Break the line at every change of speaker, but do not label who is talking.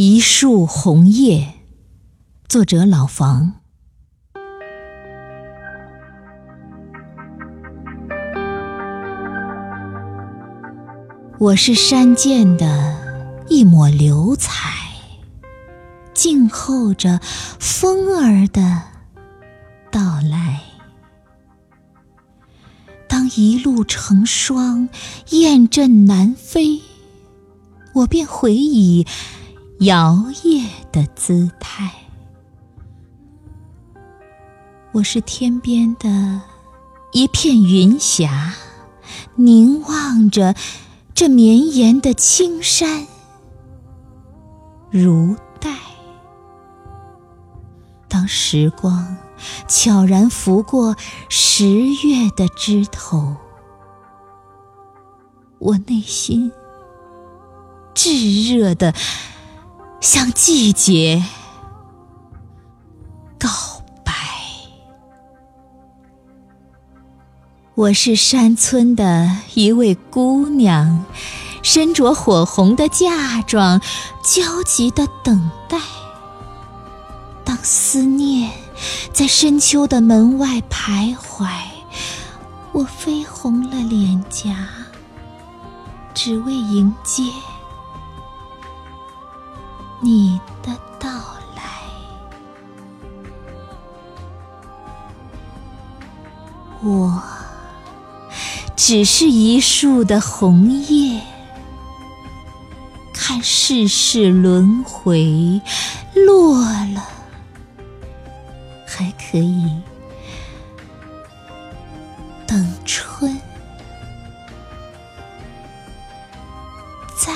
一树红叶，作者老房。我是山涧的一抹流彩，静候着风儿的到来。当一路成霜，雁阵南飞，我便回以。摇曳的姿态，我是天边的一片云霞，凝望着这绵延的青山，如黛。当时光悄然拂过十月的枝头，我内心炙热的。向季节告白。我是山村的一位姑娘，身着火红的嫁妆，焦急的等待。当思念在深秋的门外徘徊，我绯红了脸颊，只为迎接。你的到来。我只是一树的红叶看世事轮回落了还可以等春在